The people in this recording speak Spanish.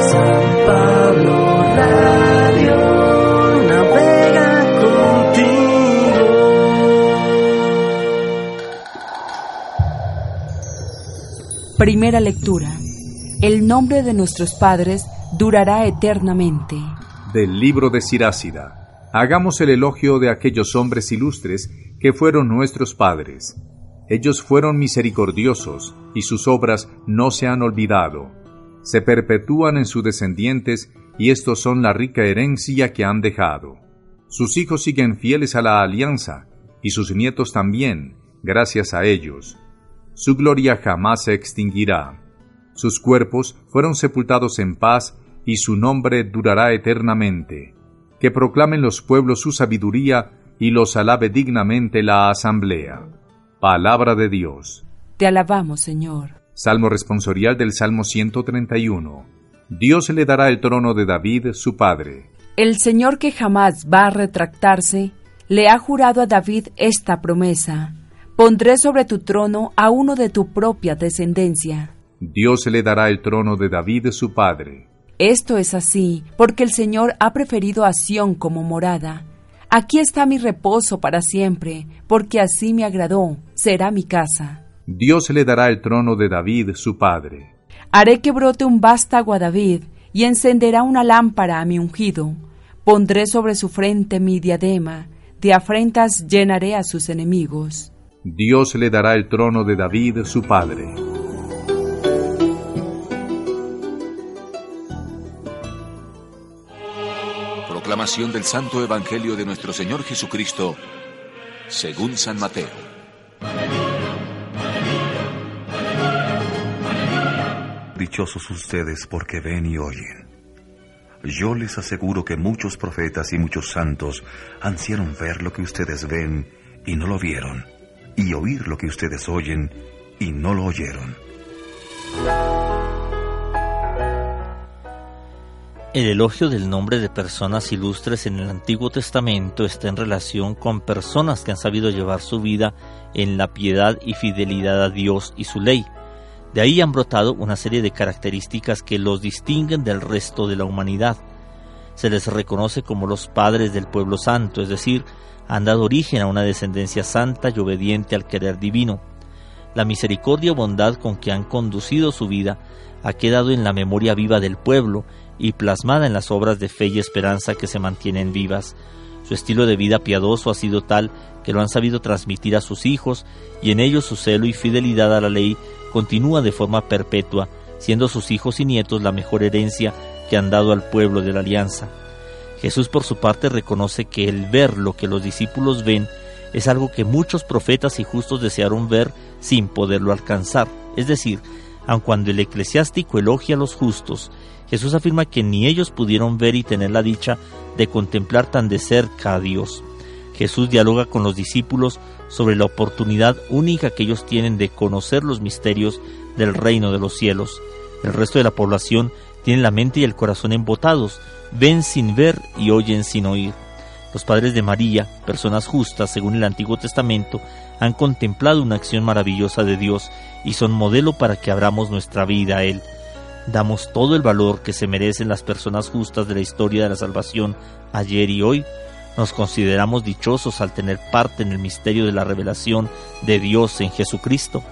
San Pablo Radio navega contigo. Primera lectura. El nombre de nuestros padres durará eternamente. Del libro de Sirácida. Hagamos el elogio de aquellos hombres ilustres que fueron nuestros padres. Ellos fueron misericordiosos y sus obras no se han olvidado. Se perpetúan en sus descendientes y estos son la rica herencia que han dejado. Sus hijos siguen fieles a la alianza y sus nietos también, gracias a ellos. Su gloria jamás se extinguirá. Sus cuerpos fueron sepultados en paz y su nombre durará eternamente. Que proclamen los pueblos su sabiduría y los alabe dignamente la asamblea. Palabra de Dios. Te alabamos, Señor. Salmo responsorial del Salmo 131. Dios le dará el trono de David, su padre. El Señor que jamás va a retractarse, le ha jurado a David esta promesa. Pondré sobre tu trono a uno de tu propia descendencia. Dios le dará el trono de David, su padre. Esto es así, porque el Señor ha preferido a Sión como morada. Aquí está mi reposo para siempre, porque así me agradó, será mi casa. Dios le dará el trono de David, su padre. Haré que brote un vástago a David, y encenderá una lámpara a mi ungido. Pondré sobre su frente mi diadema, de afrentas llenaré a sus enemigos. Dios le dará el trono de David, su padre. Proclamación del Santo Evangelio de nuestro Señor Jesucristo, según San Mateo. Dichosos ustedes porque ven y oyen. Yo les aseguro que muchos profetas y muchos santos ansieron ver lo que ustedes ven y no lo vieron, y oír lo que ustedes oyen y no lo oyeron. El elogio del nombre de personas ilustres en el Antiguo Testamento está en relación con personas que han sabido llevar su vida en la piedad y fidelidad a Dios y su ley. De ahí han brotado una serie de características que los distinguen del resto de la humanidad. Se les reconoce como los padres del pueblo santo, es decir, han dado origen a una descendencia santa y obediente al querer divino. La misericordia o bondad con que han conducido su vida ha quedado en la memoria viva del pueblo y plasmada en las obras de fe y esperanza que se mantienen vivas. Su estilo de vida piadoso ha sido tal que lo han sabido transmitir a sus hijos y en ellos su celo y fidelidad a la ley continúa de forma perpetua, siendo sus hijos y nietos la mejor herencia que han dado al pueblo de la alianza. Jesús por su parte reconoce que el ver lo que los discípulos ven es algo que muchos profetas y justos desearon ver sin poderlo alcanzar. Es decir, aun cuando el eclesiástico elogia a los justos, Jesús afirma que ni ellos pudieron ver y tener la dicha de contemplar tan de cerca a Dios. Jesús dialoga con los discípulos sobre la oportunidad única que ellos tienen de conocer los misterios del reino de los cielos. El resto de la población tiene la mente y el corazón embotados, ven sin ver y oyen sin oír. Los padres de María, personas justas según el Antiguo Testamento, han contemplado una acción maravillosa de Dios y son modelo para que abramos nuestra vida a Él damos todo el valor que se merecen las personas justas de la historia de la salvación ayer y hoy, nos consideramos dichosos al tener parte en el misterio de la revelación de Dios en Jesucristo.